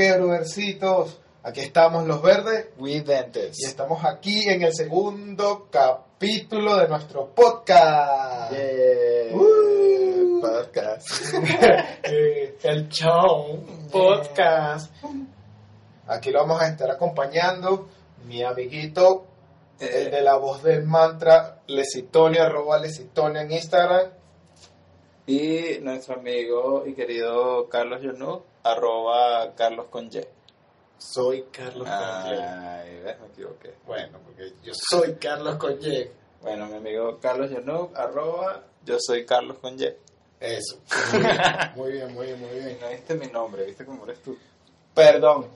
Que brothercitos. Aquí estamos los verdes We y estamos aquí en el segundo capítulo de nuestro podcast. Yeah. Uh. Podcast. Eh, el show podcast. Aquí lo vamos a estar acompañando mi amiguito, el de la voz del mantra, Lesitonio, arroba Lesitonio en Instagram. Y nuestro amigo y querido Carlos Yonuk, arroba Carlos con Y. Soy Carlos. Ay, ves, me equivoqué. Bueno, porque yo soy Carlos Conye. Bueno, mi amigo Carlos Yonuk, arroba yo soy Carlos con Y. Eso. Muy bien, muy bien, muy bien. No viste mi nombre, viste cómo eres tú. Perdón.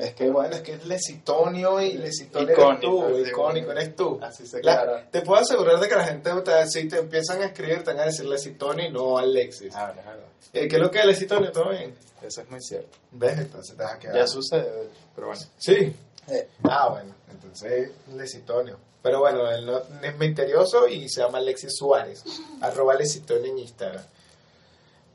Es que bueno, es que es Lesitonio y Lesitonio eres tú, icónico eres tú. Así se La- te puedo asegurar de que la gente, te- si te empiezan a escribir, te van a decir Lesitonio y no Alexis. Ah, verdad. Eh, ¿Qué es lo que es Lesitonio? ¿Todo bien? Eso es muy cierto. ¿Ves? Entonces te vas a quedar. Ya sucede, pero bueno. Sí. Eh, Ah, bueno, entonces Lesitonio. Pero bueno, él no, es misterioso y se llama Alexis Suárez. arroba Lesitonio en Instagram.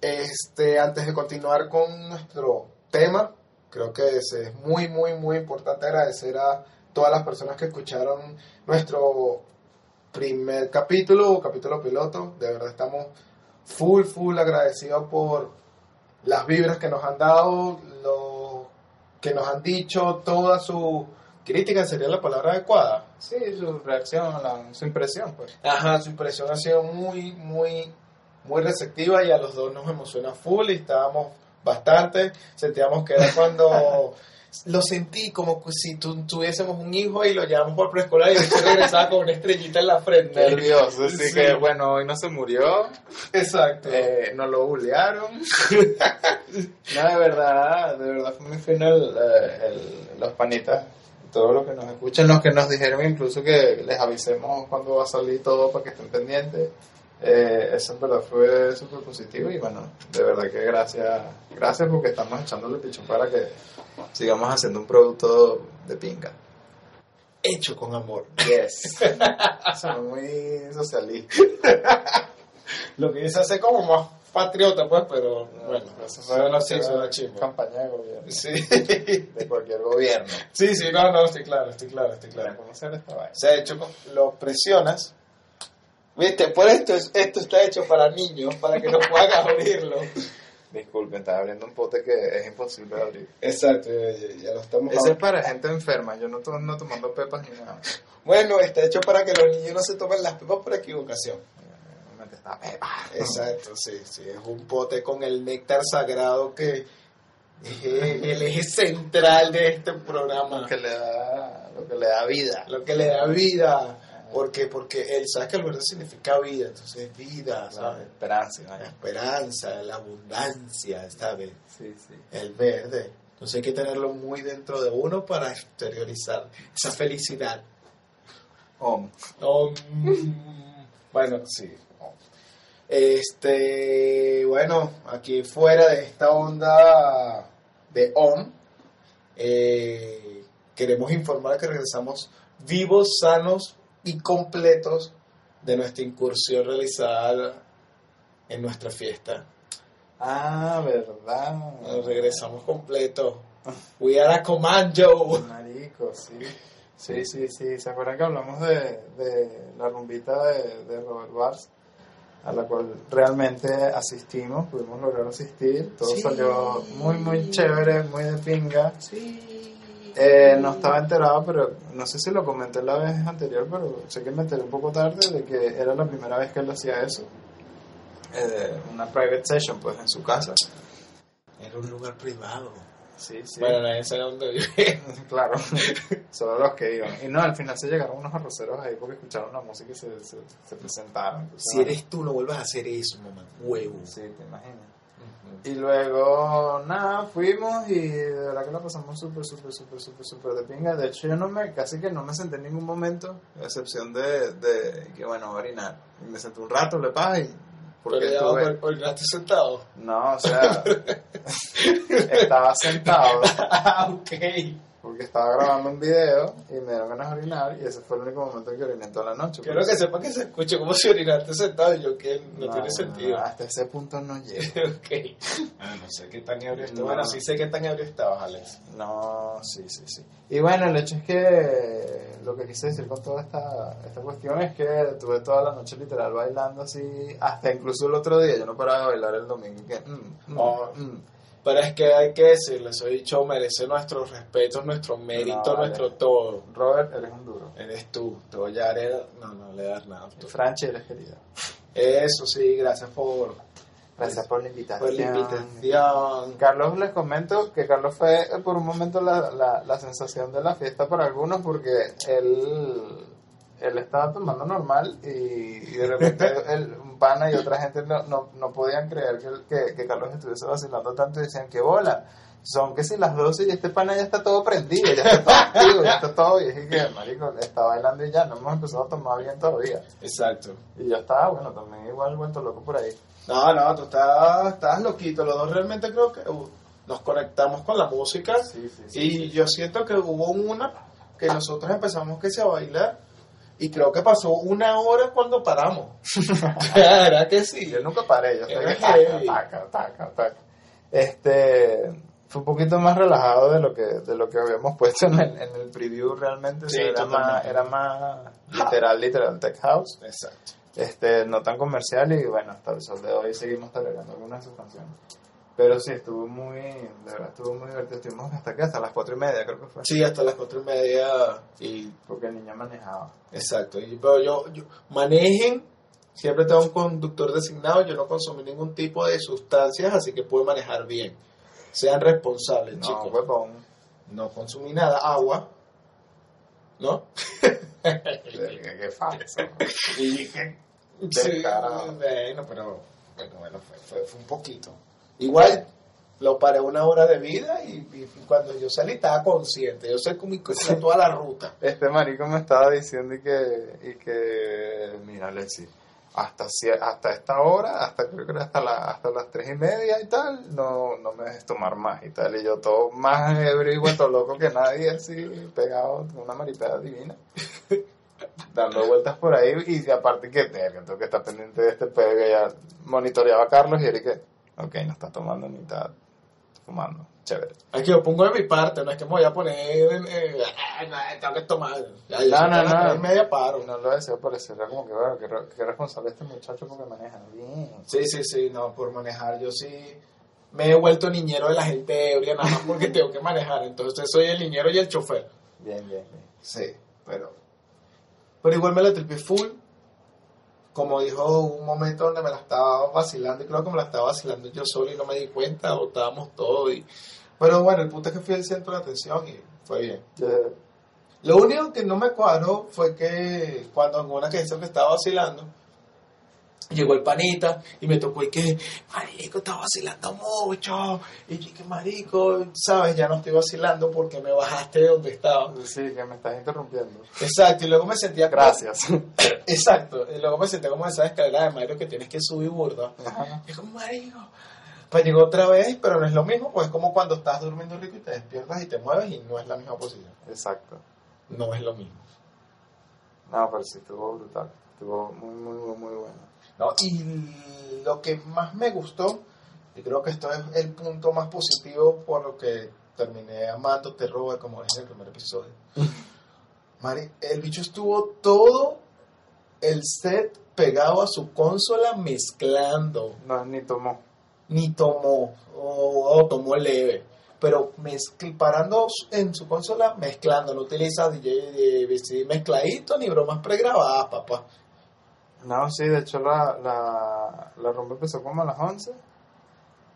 Este, antes de continuar con nuestro tema, creo que es, es muy, muy, muy importante agradecer a todas las personas que escucharon nuestro primer capítulo o capítulo piloto. De verdad estamos full, full agradecidos por las vibras que nos han dado, lo que nos han dicho, toda su crítica sería la palabra adecuada. sí, su reacción, la- su impresión, pues. Ajá, su impresión ha sido muy, muy, muy receptiva y a los dos nos emociona full y estábamos bastante. Sentíamos que era cuando lo sentí como si tu- tuviésemos un hijo y lo llevamos por preescolar y después regresaba con una estrellita en la frente. Nervioso, así Sí. que bueno, hoy no se murió, Exacto. eh, no lo bullearon. no, de verdad, de verdad fue muy fino el, eh, el- los panitas, todos los que nos escuchan, los que nos dijeron incluso que les avisemos cuando va a salir todo para que estén pendientes. Eh, eso en verdad fue súper positivo y bueno, de verdad que gracias, gracias porque estamos echándole pichón para que sigamos haciendo un producto de pinga. Hecho con amor. Yes. Son muy socialistas. Lo que dice hace como más patriota, pues, pero bueno, eso así, suena chimbo. Campaña de gobierno. Sí. De cualquier gobierno. sí, sí, no, no, estoy claro, estoy claro, estoy claro. Claro, ¿cómo hacer esta vaina? Se ha hecho, con- lo presionas. Viste, por esto, es- esto está hecho para niños, para que no puedan abrirlo. Disculpen, estaba abriendo un pote que es imposible abrir. Exacto, ya, ya- lo estamos Ese es para gente enferma, yo no estoy no tomando pepas ni nada. Bueno, está hecho para que los niños no se tomen las pepas por equivocación. Esta pepa. Exacto, sí, sí, es un pote con el néctar sagrado que es el eje central de este programa. Lo que le da, lo que le da vida. lo que le da vida. Porque, porque él sabe que el verde significa vida, entonces vida, La ¿sabes? esperanza. La esperanza, la abundancia, ¿sabes? Sí, sí. El verde. Entonces hay que tenerlo muy dentro de uno para exteriorizar esa felicidad. Om. Mm, bueno, sí. Este, bueno, aquí fuera de esta onda de OM, eh, queremos informar que regresamos vivos, sanos y completos de nuestra incursión realizada en nuestra fiesta. Ah, verdad. Nos regresamos completos. We are a commando. Marico, sí. Sí, sí, sí. ¿Se acuerdan que hablamos de, de la rumbita de, de Robert Bars? A la cual realmente asistimos, pudimos lograr asistir. Todo Sí. salió muy, muy chévere, muy de pinga. Sí. Eh, no estaba enterado, pero no sé si lo comenté la vez anterior, pero sé que me enteré un poco tarde de que era la primera vez que él hacía eso. Eh, una private session, pues, en su casa. Era un lugar privado. Sí, sí. Bueno, nadie sabe dónde vive. Claro, solo los que iban. Y no, al final se llegaron unos arroceros ahí porque escucharon la música y se, se, se presentaron. Entonces, Si eres tú, no vuelvas a hacer eso, mamá. Huevo. Sí, te imaginas. Y luego, nada, fuimos y de verdad que la pasamos súper, súper, súper, súper, súper de pinga. De hecho, yo no me, casi que no me senté en ningún momento, a excepción de, de que, bueno, orinar. Y me senté un rato, le pasa y... Porque Porque ya estuve- por, sentado. No, o sea, estaba sentado ah, ok. Porque estaba grabando un video y me dieron ganas de orinar y ese fue el único momento en que oriné toda la noche. Quiero que sepa que se escuche como si orinaste sentado y yo que no, tiene sentido. hasta ese punto no llego. ok. Ah, no sé qué tan ebrio estaba. Bueno, sí sé qué tan ebrio estabas, Alex. No, sí, sí, sí. Y bueno, el hecho es que lo que quise decir con toda esta, esta cuestión es que tuve toda la noche literal bailando así, hasta incluso el otro día, yo no paraba de bailar el domingo. Que, mm, mm, Oh. mm. Pero es que hay que decirle, soy dicho, merece nuestro respeto, nuestro mérito, No, nuestro todo. Robert, eres un duro. Eres tú, te voy a dar, no, no le das nada. tú. Franchi, eres querida. Eso sí, gracias por, Gracias por la invitación. por la invitación. Carlos, les comento que Carlos fue por un momento la, la, la sensación de la fiesta para algunos porque él, él estaba tomando normal y, y de repente el, un pana y otra gente no, no, no podían creer que, que, que Carlos estuviese vacilando tanto y decían que bola. Son que si las 12 y este pana ya está todo prendido, ya está todo activo, ya está todo. Y dije que, marico, está bailando y ya, no hemos empezado a tomar bien todavía. Exacto. Y yo estaba, bueno, también igual vuelto loco por ahí. No, no, tú estás, estás loquito. Los dos realmente creo que uh, nos conectamos con la música. Sí, sí, sí, y yo siento que hubo una que nosotros empezamos que se a bailar. Y creo que pasó una hora cuando paramos. ¿Verdad que sí? Yo nunca paré, yo Era estoy heavy. taca, taca, taca, taca. Este fue un poquito más relajado de lo que de lo que habíamos puesto en el, en el preview realmente, Sí, era más era más literal, literal tech house, Exacto. este no tan comercial y bueno, hasta el sol de hoy seguimos tolerando algunas de sus canciones. Pero sí, estuvo muy, de verdad, estuvo muy divertido. Estuvimos hasta aquí, hasta las cuatro y media creo que fue. Sí, hasta las cuatro y media. Y, Porque el niño manejaba. exacto. Y, pero yo, yo, manejen. Siempre tengo un conductor designado. Yo no consumí ningún tipo de sustancias, así que puedo manejar bien. Sean responsables, No, chicos. huevón. No consumí nada. Agua. ¿No? Qué qué falso. Y Qué Sí, bueno, pero bueno, bueno fue, fue, fue un poquito. Igual lo paré una hora de vida y, y cuando yo salí estaba consciente. Yo sé cómo hice toda la ruta. Este marico me estaba diciendo y que, y que mira, Alexi, hasta, hasta esta hora, hasta creo que era hasta, la, hasta las tres y media y tal, no, no me dejes tomar más y tal. Y yo todo más ebrio y vuelto loco que nadie, así, pegado, una maripeda divina. Dando vueltas por ahí y aparte que tengo que estar pendiente de este pedo que ya monitoreaba a Carlos y él que, ok, no está tomando ni está fumando, chévere. Aquí lo pongo de mi parte, no es que me voy a poner. eh, no, tengo que tomar. Ya, yo No, no, que no. y media paro. No lo deseo por eso, era como que, bueno, qué, qué responsable este muchacho porque maneja bien. Sí, sí, sí, no, por manejar. Yo sí me he vuelto niñero de la gente ebria, nada más porque tengo que manejar. Entonces soy el niñero y el chofer. Bien, bien, bien. Sí, pero. Pero igual me la tripé full. Como dijo, un momento donde me la estaba vacilando y creo que me la estaba vacilando yo solo y no me di cuenta, botábamos todo. Y... Pero bueno, el punto es que fui el centro de atención y fue bien. Lo único que no me cuadró fue que cuando en una que hizo que estaba vacilando, llegó el panita y me tocó y que, marico, está vacilando mucho. Y que marico, sabes, ya no estoy vacilando porque me bajaste de donde estaba. sí, que me estás interrumpiendo. Exacto, y luego me sentía Gracias. Exacto, y luego me senté como esa escalera de Mario que tienes que subir burda. Ajá. Y es como, marico. Pues llegó otra vez, pero no es lo mismo, pues es como cuando estás durmiendo rico y te despiertas y te mueves y no es la misma posición. Exacto. No es lo mismo. No, pero sí, estuvo brutal. Estuvo muy, muy, muy, muy bueno. ¿No? Y lo que más me gustó, y creo que esto es el punto más positivo por lo que terminé amando Terror, como dije en el primer episodio. Mari, el bicho estuvo todo el set pegado a su consola mezclando. No, ni tomó. Ni tomó, o, o tomó leve. Pero mezcl- parando en su consola, mezclando. No utiliza DJ de mezcladito ni bromas pregrabadas, papá. No, sí, de hecho la, la, la rumba empezó como a las 11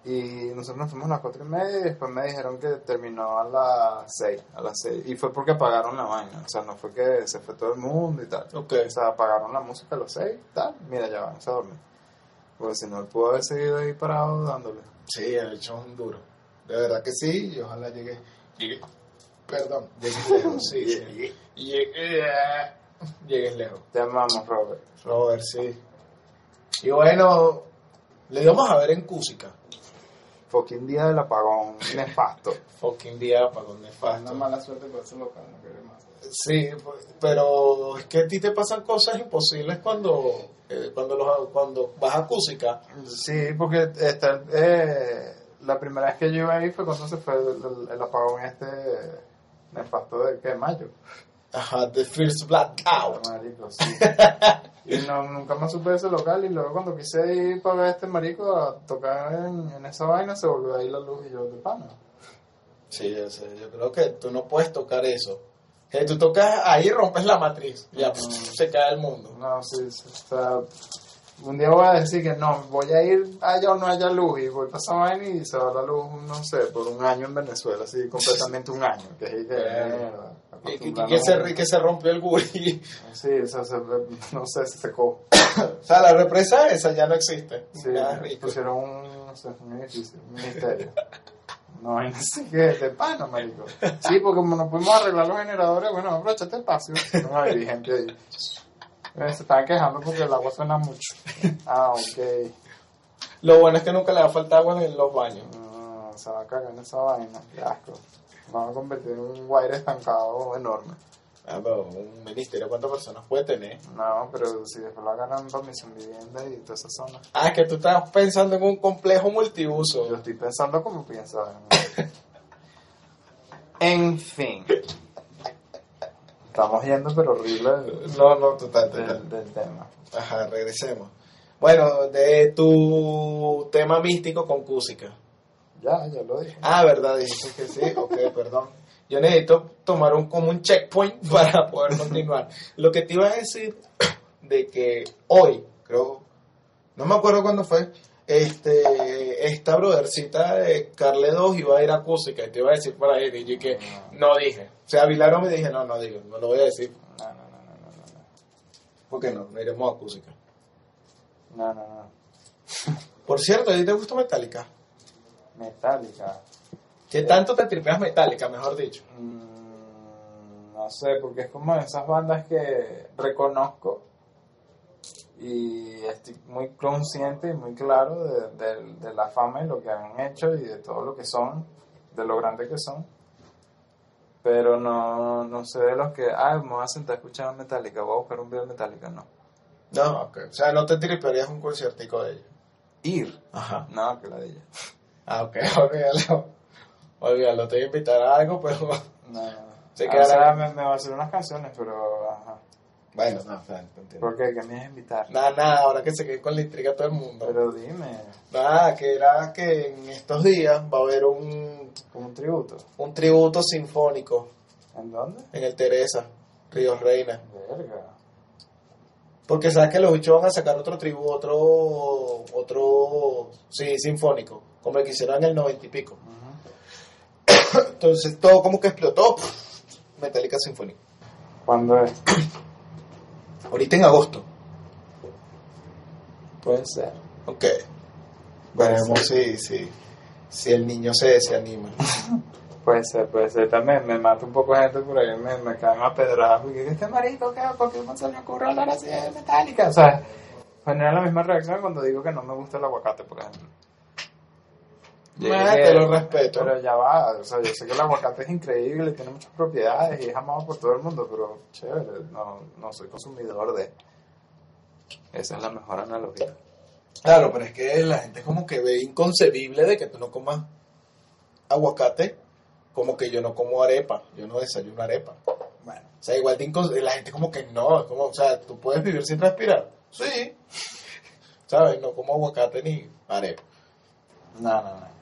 y nosotros nos fuimos a las 4 y media y después me dijeron que terminó a las 6, a las 6 y fue porque apagaron la vaina, o sea, no fue que se fue todo el mundo y tal. Ok. O sea, apagaron la música a las 6 y tal, mira, ya vamos a dormir. Porque si no, él pudo haber seguido ahí parado dándole. Sí, el hecho es un duro. De verdad que sí, y ojalá llegue. llegue perdón, llegues lejos, sí. sí. Llegue, llegues lejos. Te amamos, Robert. Robert, sí. Y bueno, le íbamos a ver en Cúsica. fucking día del apagón nefasto. Fucking día para donde Una falta. mala suerte por ese local, no quiero más. Sí, pero es que a ti te pasan cosas imposibles cuando, eh, cuando, los, cuando vas a Cúsica. Sí, porque está, eh, la primera vez que yo iba ahí fue cuando se fue el, el- el apagón este nefasto de que mayo. Ajá, The First Blackout. Marico, sí. y no, nunca más supe de ese local y luego cuando quise ir para ver a este marico a tocar en, en esa vaina se volvió ahí la luz y yo de pana. Sí, yo, sé, yo creo que tú no puedes tocar eso. Que tú tocas ahí rompes la matriz. Ya Ujú. se cae el mundo. No, sí, sí, o sea, un día voy a decir que no, voy a ir allá o no haya luz y voy para esa vaina y se va la luz, no sé, por un año en Venezuela, así completamente un año, que es que mierda. Y acostumbrarnos que, se, que se rompió el guri. Sí, o sea, se, no sé, se secó. o sea, la represa esa ya no existe. Sí, pusieron un, no sé, un edificio, un ministerio. No hay así que de pana, marico. Sí, porque como no pudimos arreglar los generadores, bueno, aprovecha este espacio. No hay gente ahí. Se estaban quejando porque el agua suena mucho. Ah, ok. Lo bueno es que nunca le va a faltar agua en los baños. No, se va a cagar en esa vaina. Qué asco. Vamos a convertir en un guaire estancado enorme. Ah, pero un ministerio, ¿cuántas personas puede tener? No, pero si después lo para misión vivienda y toda esa zona. Ah, es que tú estás pensando en un complejo multiuso. Yo estoy pensando como piensa. en fin. Estamos yendo, pero horrible No, no, total, total. del, del tema. Ajá, regresemos. Bueno, de tu tema místico con Cúsica. Ya, ya lo dije. Ah, verdad, dijiste que sí. Ok, perdón. Yo necesito tomar un, como un checkpoint para poder continuar. Lo que te iba a decir de que hoy, creo, no me acuerdo cuándo fue, este, esta brothercita de Carle 2 iba a ir a y te iba a decir para ir y yo que no dije. O sea, Vilaro me dije, no, no digo, no lo voy a decir. No, no, no, no, no, no. ¿Por qué no? No iremos a. No, no, no. Por cierto, ¿a ti te gusta Metallica? Metallica. ¿Qué tanto te tripeas Metallica, mejor dicho? Mm, no sé, porque es como esas bandas que reconozco y estoy muy consciente y muy claro de, de- de la fama y lo que han hecho y de todo lo que son, de lo grande que son. Pero no, no sé de los que, ah, me voy a sentar a escuchar Metallica, voy a buscar un video de Metallica, no. No, ok. O sea, no te tripearías un conciertico de ellos. Ir, Ajá. no, que la de ella. Ah, ok, olvídalo. Olvídalo, te voy a invitar a algo, pero... No. Se Ah, quedará- o sea, me, me va a hacer unas canciones, pero, ajá. Bueno, no, o sea. ¿Por qué? ¿Qué me a invitar? Nada, nada, ahora que se quede con la intriga todo el mundo. Pero dime, Nada, que era que en estos días va a haber un, como un tributo. un tributo sinfónico ¿En dónde? en el Teresa, Ríos Reina. Verga. Porque sabes que los bichos van a sacar otro tributo, otro, otro, sí, sinfónico, como el que hicieron en el noventa y pico. Entonces todo como que explotó. Metallica Symphony. ¿Cuándo es? Ahorita en agosto. Puede ser. Ok. Veremos si, si, si el niño se, se anima. Puede ser, puede ser. También me mata un poco gente por ahí, me, me caen a pedradas. Porque este marico, ¿qué? ¿Por qué no se le ocurre hablar así de metálica? O sea, genera la misma reacción cuando digo que no me gusta el aguacate, por ejemplo. Te lo respeto. Pero ya va, o sea, yo sé que el aguacate es increíble, tiene muchas propiedades y es amado por todo el mundo, pero chévere, no, no soy consumidor de. Esa es la mejor analogía. Claro, pero es que la gente como que ve inconcebible de que tú no comas aguacate, como que yo no como arepa, yo no desayuno arepa. Bueno, O sea, igual de inconce- la gente como que no, es como, o sea, tú puedes vivir sin respirar. Sí. ¿Sabes? No como aguacate ni arepa. no, no, no.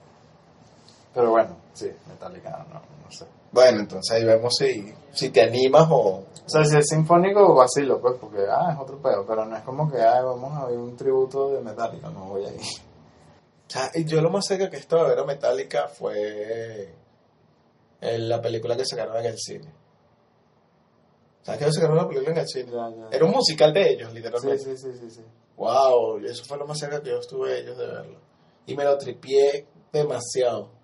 Pero bueno, sí, metálica, no, no sé. Bueno, entonces ahí vemos si, si te animas o... O sea, si es sinfónico, vacilo, pues, porque, ah, es otro pedo, pero no es como que, ah, vamos a ver un tributo de Metallica, no voy a ir. O sea, y yo lo más cerca que esto de ver a Metallica fue en la película que sacaron en el cine. ¿Sabes que ellos sacaron una película en el cine? Ya, ya. Era un musical de ellos, Sí, literalmente. sí, sí, sí, sí. Wow, eso fue lo más cerca que yo estuve de ellos de verlo. Y me lo tripié demasiado.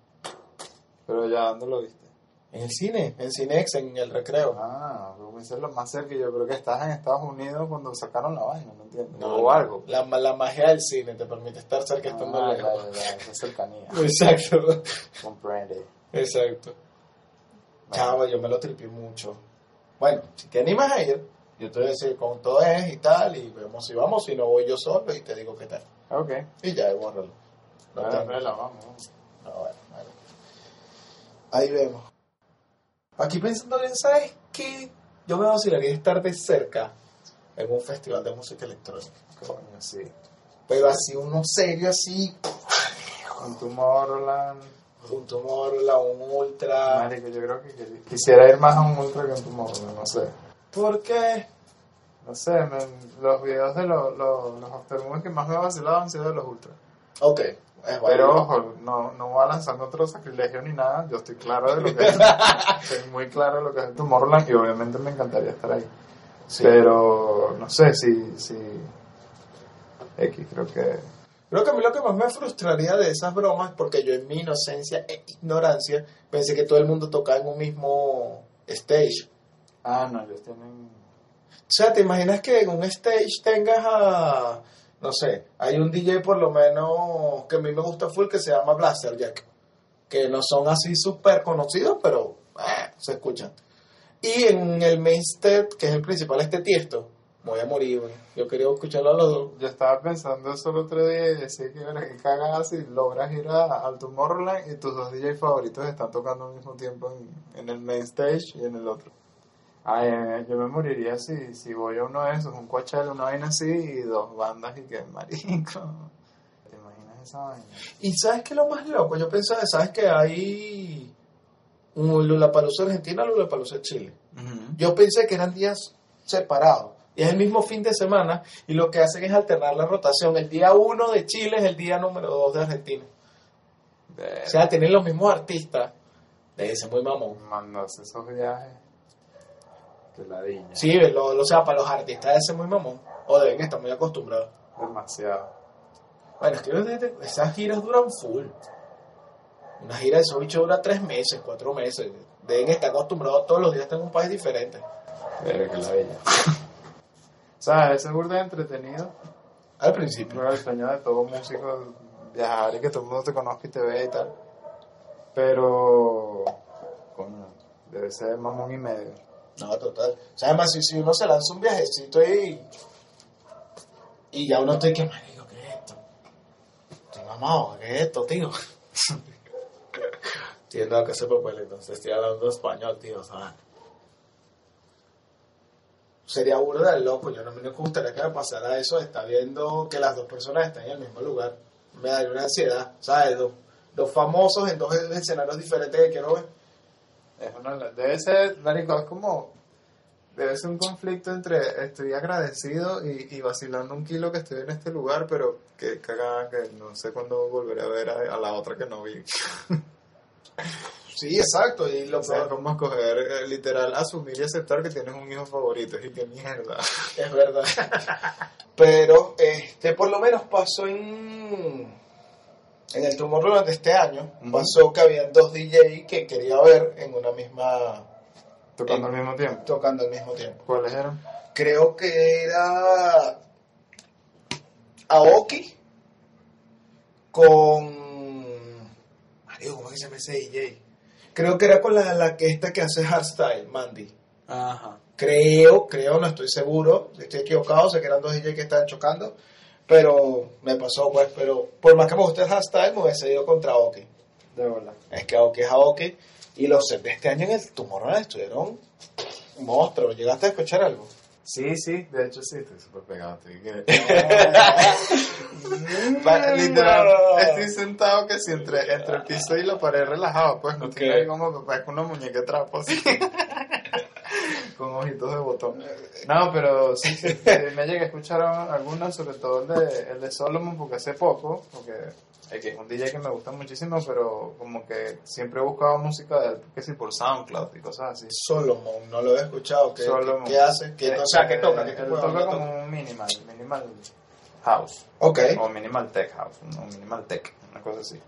Pero ya, ¿dónde lo viste? En el cine, en Cinex, en el recreo. Ah, como eso es lo más cerca. Yo creo que estás en Estados Unidos cuando sacaron la vaina, ¿no entiendes? No, o no. algo. La, la magia del cine te permite estar cerca estando Ah, lejos. ya, ya, ya, esa cercanía. Exacto. Comprende. Exacto. Chava, yo me lo tripé mucho. Bueno, si te animas a ir, yo te voy a decir con todo es y tal, y vemos si vamos, si no voy yo solo y te digo qué tal. Ok. Y ya, bórralo. No tengo- vela, vamos. Ahí vemos. Aquí pensando bien, ¿sabes qué? Yo me vacilaría estar de cerca en un festival de música electrónica. Coño, sí. Pero así, uno serio, así, Con Tomorrowland. un tumor, la un ultra. Marico, yo creo que quisi- quisiera ir más a un ultra que a un Tomorrowland, no sé. ¿Por qué? No sé, me- los videos de los, los, los que más me vacilaban han sido de los ultras. Ok, Pero ojo, no, no voy a lanzar otro sacrilegio ni nada. Yo estoy claro de lo que es. estoy muy claro de lo que es el Tomorrowland y obviamente me encantaría estar ahí. Sí. Pero no sé si, si X creo que Creo que a mí lo que más me frustraría de esas bromas, porque yo en mi inocencia e ignorancia pensé que todo el mundo tocaba en un mismo stage. ah no ellos tienen O sea, ¿te imaginas que en un stage tengas a, no sé, hay un DJ por lo menos que a mí me gusta full que se llama Blaster Jack, que no son así súper conocidos, pero eh, se escuchan. Y en el main stage, que es el principal, este tiesto, voy a morir, güey. Yo quería escucharlo a los dos. yo estaba pensando el otro día y decía que era que cagas si logras ir a, al Tomorrowland y tus dos DJ favoritos están tocando al mismo tiempo en, en el main stage y en el otro Ay, yo me moriría si, si voy a uno de esos, un Coachella, una vaina así y dos bandas y que marico. ¿Te imaginas esa vaina? Y ¿sabes qué es lo más loco? Yo pensaba, ¿sabes que hay un Lulapalooza Argentina, Lulapalooza Chile? Yo pensé que eran días separados. Y es el mismo fin de semana y lo que hacen es alternar la rotación. El día 1 de Chile es el día número 2 de Argentina. O sea, tienen los mismos artistas. Debe ser muy mamón. mandarse esos viajes. Sí, lo, lo- o sea, para los artistas debe ser muy mamón. O deben estar muy acostumbrados. Demasiado. Bueno, es que esas giras duran full. Una gira de esos bichos dura tres meses, cuatro meses. Deben estar acostumbrados todos los días estar en un país diferente. Pero que ladilla. ¿Sabes? Ese burda entretenido. Al principio. Creo el sueño de todo músico viajar y que todo el mundo te conozca y te vea y tal. Pero. Coño, debe ser mamón y medio. No, total. O sea, además, si, si uno se lanza un viajecito y. Y ya uno está que, marico, ¿qué es esto? Estoy mamado, ¿qué es esto, tío? Entiendo que se papel, entonces estoy hablando español, tío, ¿sabes? Sería burda de loco, yo no me gustaría que me pasara eso, estar viendo que las dos personas están en el mismo lugar. Me daría una ansiedad, ¿sabes? Dos, dos famosos en dos escenarios diferentes que quiero ver. Es una, debe ser, marico, es como. Debe ser un conflicto entre estoy agradecido y, y vacilando un kilo que estoy en este lugar, pero que cagada que no sé cuándo volveré a ver a, a la otra que no vi. Sí, exacto, y lo O sea, como escoger, eh, literal, asumir y aceptar que tienes un hijo favorito. Y qué mierda. Es verdad. Pero, este, por lo menos pasó en, en el Tomorrowland de este año. Pasó que había dos DJ que quería ver en una misma, Tocando Eh, al mismo tiempo. tocando al mismo tiempo. ¿Cuáles eran? Creo que era Aoki con... Mario, ¿cómo es que se llama ese DJ? Creo que era con la, la que esta que hace hardstyle, Mandy. Ajá. Creo, creo, no estoy seguro, estoy equivocado, sé que eran dos DJs que estaban chocando, pero me pasó pues, pero por más que me guste el hashtag, me hubiese ido contra Aoki. De bola. Es que Aoki es Aoki, y los sets de este año en el Tomorrowland estuvieron monstruos, ¿llegaste a escuchar algo? Sí, sí, de hecho sí, estoy súper pegado. Estoy, que- literal, estoy sentado que si entre, entre el piso y la pared relajado, pues no Ok. estoy ahí como parezco una muñeca trapo así. Con ojitos de botón. No, pero sí, sí, sí, me llegué a escuchar algunas, sobre todo el de, el de Solomon, porque hace poco, porque es que es un DJ que me gusta muchísimo, pero como que siempre he buscado música de él, que sí, por SoundCloud y cosas así. Solomon, no lo he escuchado, ¿qué, Solomon. qué hace? ¿Qué, o sea, ¿qué toca? ¿Qué Eh, él de toca como toca? un minimal, minimal house. Ok, O minimal tech house, o minimal tech, una cosa así.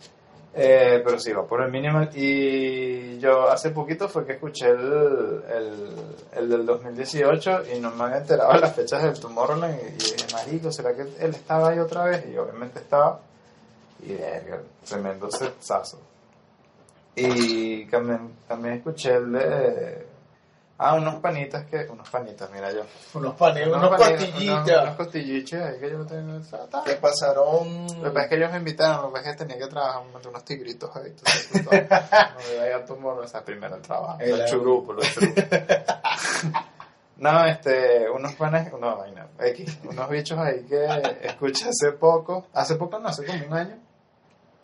Eh, pero sí, va por el minimal. Y yo hace poquito fue que escuché el, el, el del 2018 y no me había enterado las fechas del Tomorrowland. Y, y dije, marico, ¿será que él estaba ahí otra vez? Y obviamente estaba. Y verga, tremendo setazo. Y también, también escuché el de... Ah, unos panitas que... Unos panitas, mira yo. Unos panes, unos, panitas, costillitas. Unos, unos costilliches ahí que yo tengo. que pasaron. Lo que pasa es que ellos me invitaron, lo que pasa es que tenía que trabajar con unos tigritos ahí. Entonces, no me iba a tomar esa primera el trabajo. El Los churupos, los churupos. No, este, unos panes, no, vaina, X, unos bichos ahí que escuché hace poco, hace poco no, hace como un año,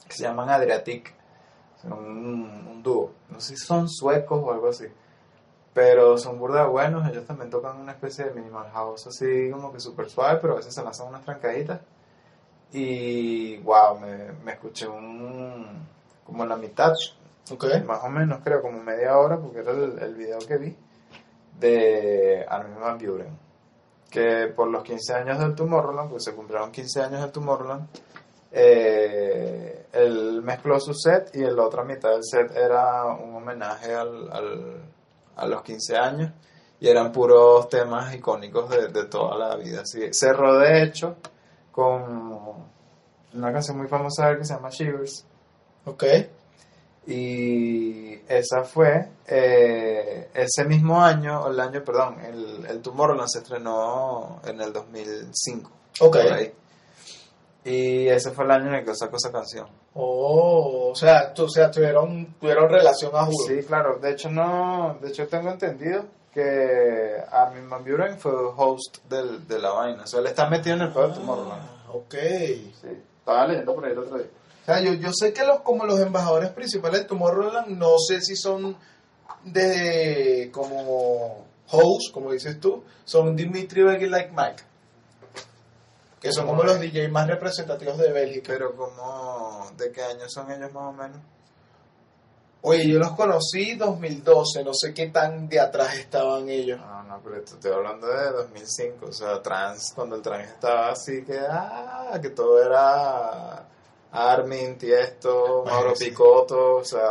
que se llaman Adriatic, son un, un dúo, no sé si son suecos o algo así, pero son burda buenos, ellos también tocan una especie de minimal house así como que súper suave, pero a veces se lanzan unas trancaditas, y wow, me, me escuché un, como la mitad, Ok. más o menos creo como media hora, porque era el, el video que vi, de Armin Van Buren, que por los 15 años del Tomorrowland, pues se cumplieron 15 años del Tomorrowland, eh, él mezcló su set y en la otra mitad del set era un homenaje al, al- a los 15 años y eran puros temas icónicos de, de toda la vida. Cerró de hecho con una canción muy famosa que se llama Shivers. Ok. Y esa fue eh, ese mismo año, o el año, perdón, el, el Tomorrowland se estrenó en el 2005. Ok. por ahí. Y ese fue el año en el que sacó esa canción. Oh, o sea, tu- o sea tuvieron, tuvieron relación a juro. Sí, claro. De hecho, no. De hecho, tengo entendido que Armin Van Buren fue host del, de la vaina. O sea, él está metido en el pedo del Tomorrowland. Ah, ok. Sí. Estaba leyendo por ahí el otro día. O sea, yo, yo sé que los como los embajadores principales de Tomorrowland, no sé si son de como host, como dices tú, son Dimitri Vegas Like Mike. Que son como los DJ más representativos de Bélgica. Pero, como ¿De qué año son ellos más o menos? Oye, yo los conocí 2012, no sé qué tan de atrás estaban ellos. No, no, pero te estoy hablando de 2005, o sea, trans, cuando el trans estaba así que, ah, que todo era Armin, Tiesto, Mauro sí. Picotto, o sea,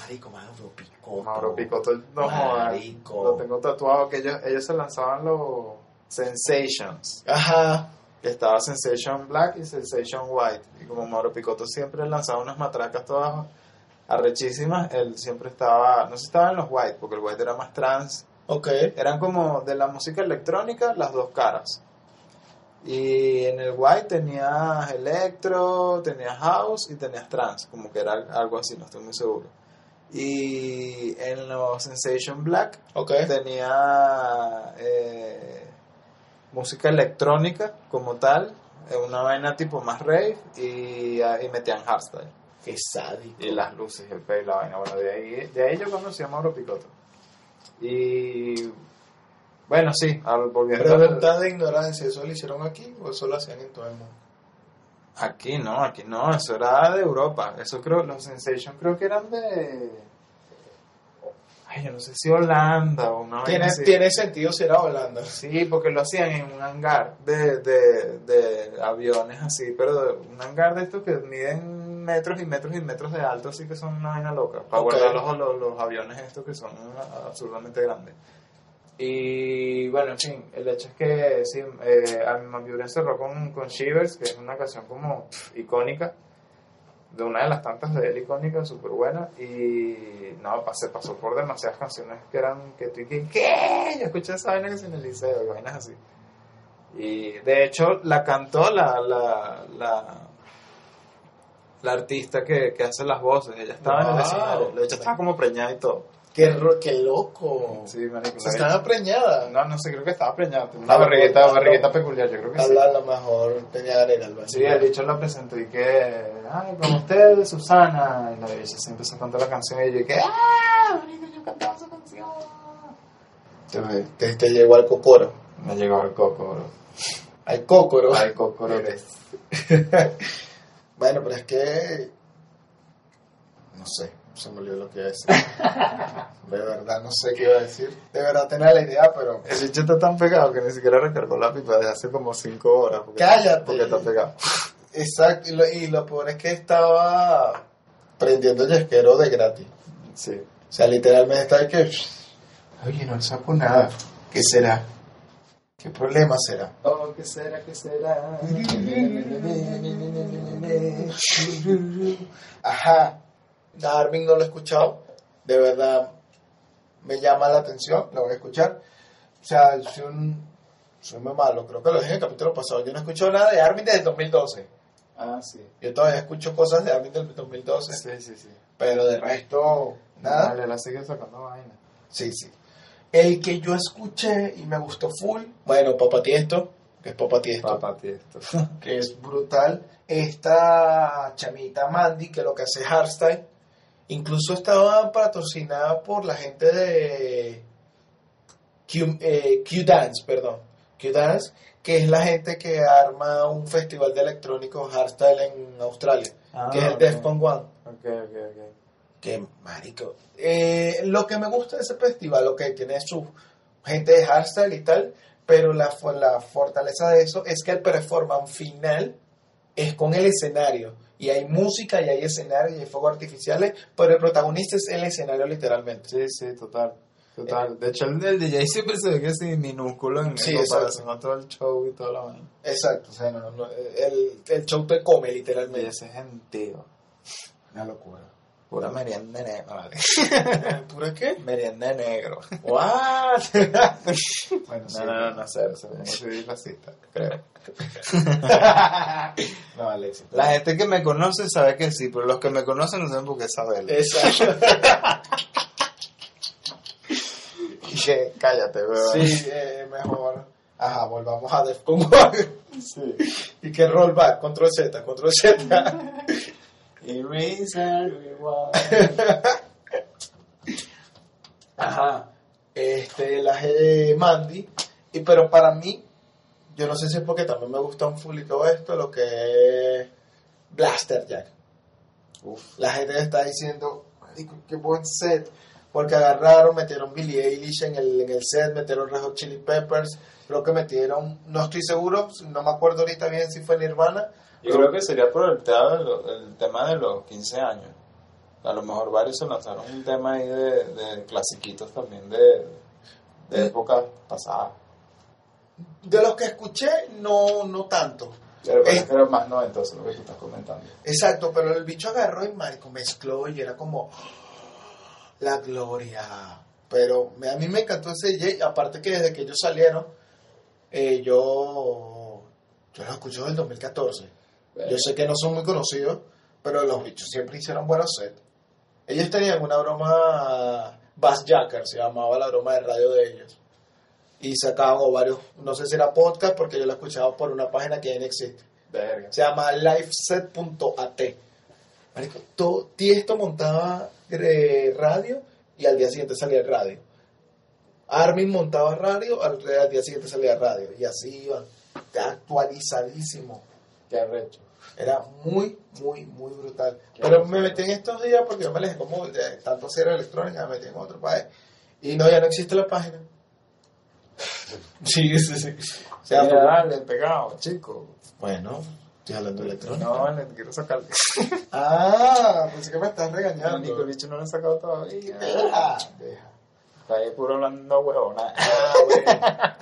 Marico, Mauro Picotto. Mauro Picotto, no Marico. lo tengo tatuado, que ellos, ellos se lanzaban los Sensations, Ajá. Estaba Sensation Black y Sensation White, y como Mauro Picotto siempre lanzaba unas matracas todas arrechísimas, él siempre estaba, no sé si estaba en los White, porque el White era más trans, Ok. eran como de la música electrónica las dos caras. Y en el white tenías electro, tenías house y tenías trance, como que era algo así, no estoy muy seguro. Y en los Sensation Black Ok. tenía eh, música electrónica como tal, eh, una vaina tipo más rave y, ah, y metían hardstyle. Qué sádico. Y las luces, el pelo y la vaina. Bueno, de ahí, de ahí yo conocí a Mauro Picotto. Y bueno, sí, al- volviendo Pregunta de ignorancia, ¿eso lo hicieron aquí o eso lo hacían en todo el mundo? Aquí no, aquí no, eso era de Europa. Eso creo, los Sensation creo que eran de. Ay, yo no sé si Holanda o una Tiene, tiene sentido si era Holanda. Sí, porque lo hacían en un hangar de, de, de aviones así, pero un hangar de estos que miden metros y metros y metros de alto, así que son una vaina loca, para guardar los, los, los aviones estos que son absurdamente grandes. Y bueno, en fin, el hecho es que sí, eh, Armin Van Buren cerró con, con Shivers, que es una canción como pff, icónica, de una de las tantas de él icónicas, súper buena, y no, se pasó por demasiadas canciones que eran que tú que, ¿qué? Yo escuché esa vaina que es en el liceo, y vainas así. Y de hecho la cantó la, la, la, la artista que, que hace las voces, ella estaba en el Wow. escenario, de hecho estaba como preñada y todo. Qué, ro- qué loco. Sí, marico, Se la- estaba preñada. no, no sé, creo que estaba preñada. Una barriguita, no. barriguita peculiar, yo creo que sí. Habla a lo mejor tenía ganas al Sí, el dicho la presentó y que, ay, con ustedes, Susana. Y la bicha se empezó a cantar la canción y yo y que, ah, yo cantaba esa canción. Te, te, te llegó al cocoro. Me llegó el cocoro. Al cocoro. Ay, cocoro. Bueno, pero es que. No sé, se me olvidó lo que iba a decir. De verdad, no sé qué iba a decir. De verdad tenía la idea, pero. El bicho está tan pegado que ni siquiera recargó la pipa desde hace como 5 horas. Porque, Cállate. Porque está pegado. Exacto, y lo, y lo peor es que estaba. vendiendo yesquero de gratis. Sí. O sea, literalmente está de que, oye, no saco nada. ¿Qué será? ¿Qué problema será? Oh, ¿qué será? ¿Qué será? Ajá. Darwin no lo he escuchado. De verdad me llama la atención. Lo voy a escuchar. O sea, soy un. Soy muy malo. Creo que lo dije en el capítulo pasado. Yo no escucho nada de Armin desde el 2012. Ah, sí. Yo todavía escucho cosas de Armin del 2012. Sí, sí, sí. Pero de resto, nada. Dale, la sigue sacando vaina. Sí, sí. El que yo escuché y me gustó full, bueno, Papa Tiesto, que es Papa Tiesto, Papá, esto. que es brutal. Esta chamita Mandy, que lo que hace es hardstyle, incluso estaba patrocinada por la gente de Q, eh, Q-Dance, perdón. Q-Dance, que es la gente que arma un festival de electrónicos hardstyle en Australia, que es el Defcon One. Ok, ok, ok. Que marico. Eh, lo que me gusta de ese festival, lo que tiene su gente de hardstyle y tal, pero la, la fortaleza de eso es que el performance final es con el escenario. Y hay música, y hay escenario, y hay fuegos artificiales, pero el protagonista es el escenario literalmente. Sí, sí, total. Total. De hecho, el DJ siempre se ve que es minúsculo en, Sí, comparación a todo el show y toda la vaina. Exacto, o sea, no, no, el, el show te come Y literalmente. ese gentío. Una locura. Pura merienda negra. Vale. ¿Pura qué? merienda negro. ¿What? bueno, sí. No, no, no, no sé, la cita, creo. no, Alexis. La gente que me conoce sabe que sí, pero los que me conocen no saben por qué saberlo. Exacto. Que, cállate, weón. Sí, eh, mejor. Ajá, volvamos a Defcon 1. sí. y que rollback, control Z, control Z. Erase everyone. Ajá. Este, la G de Mandy. Y, pero para mí, yo no sé si es porque también me gusta un full y todo esto, lo que es Blaster Jack. Uf. La gente está diciendo, "Marico, qué buen set. Porque agarraron, metieron Billie Eilish en el, en el set, metieron Red Hot Chili Peppers. Creo que metieron, no estoy seguro, no me acuerdo ahorita bien si fue Nirvana. Yo creo que sería por el tema de, lo- el tema de los 15 años. A lo mejor varios se lanzaron un tema ahí de, de clasiquitos también de, de época pasada. De los que escuché, no, no tanto. Pero Eh. que más noventoso lo que tú estás comentando. Exacto, pero el bicho agarró y marico mezcló y era como la gloria. Pero a mí me encantó ese DJ, aparte que desde que ellos salieron, eh, yo, yo los escucho desde el 2014. Yo sé que no son muy conocidos, pero los bichos siempre hicieron buenos sets. Ellos tenían una broma, Bass Jacker se llamaba la broma de radio de ellos. Y sacaban varios, no sé si era podcast, porque yo lo escuchaba por una página que ya no existe. Verga. Se llama liveset.at. Marico, todo, Tiesto montaba eh, radio y al día siguiente salía radio. Armin montaba radio, al, al día siguiente salía radio. Y así iban, actualizadísimo. Qué arrecho. Era muy, muy, muy brutal. Qué Pero me metí en estos días porque yo me alejé como de tanto hacer electrónica, me metí en otro país. Y no, ya no existe la página. Sí, sí, sí. O sea, pegado, chico. bueno, estoy hablando de electrónica. No, te quiero sacar. Ah, pensé que me estás regañando. Nico, el bicho no lo he sacado todavía. Deja, deja. Está ahí puro hablando huevona. Ah, bueno.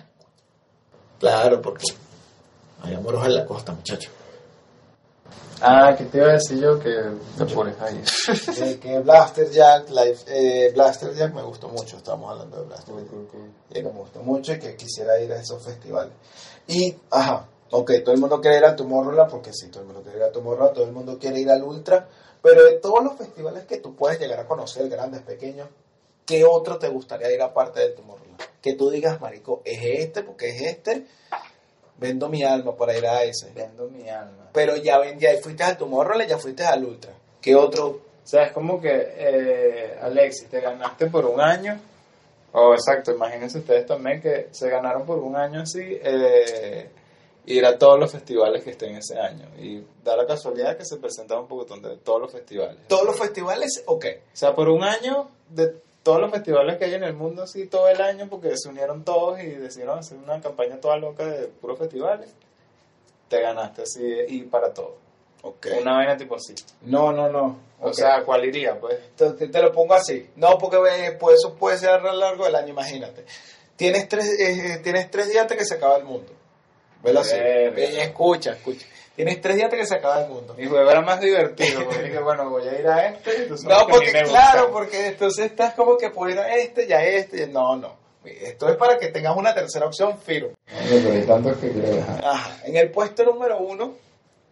Claro, porque hay amoros en la costa, muchacho. Ah, ¿qué te iba a decir yo? Que te pones ahí. Eh, que Blaster Jack, Live, eh, Blaster Jack me gustó mucho, estamos hablando de Blaster Jack. Y me gustó mucho y que quisiera ir a esos festivales. Y, ajá, ok, todo el mundo quiere ir a Tomorrowland, porque sí, todo el mundo quiere ir a Tomorrowland, todo el mundo quiere ir al Ultra, pero de todos los festivales que tú puedes llegar a conocer, grandes, pequeños, ¿qué otro te gustaría ir aparte del Tomorrowland? Que tú digas, marico, es este, porque es este, vendo mi alma para ir a ese. Vendo mi alma. Pero ya ven, ya fuiste al Tomorrowland, ya fuiste al Ultra. ¿Qué otro? O sea, es como que, eh, Alexis, te ganaste por un año. O exacto, imagínense ustedes también que se ganaron por un año así, eh, ir a todos los festivales que estén ese año. Y da la casualidad que se presentaban un poquitón de todos los festivales. ¿Todos los festivales? Ok. O sea, por un año de todos los festivales que hay en el mundo, así todo el año, porque se unieron todos y decidieron hacer una campaña toda loca de puros festivales, te ganaste así y para todo. Ok. Una vaina tipo así. No, no, no. O sea, ¿cuál iría? Pues te lo pongo así. No, porque eh, pues, eso puede ser a lo largo del año, imagínate. Tienes tres, eh, tienes tres días hasta que se acaba el mundo. Velo así. Verga. Escucha, escucha. Tienes tres días hasta que se acaba el mundo. mi juego era más divertido, porque dije, bueno, voy a ir a este, No, porque claro, porque entonces estás como que puedo ir a este, ya este. No, no. Esto es para que tengas una tercera opción firme. Bueno, pero hay tantos que quiero dejar. Ajá. En el puesto número uno,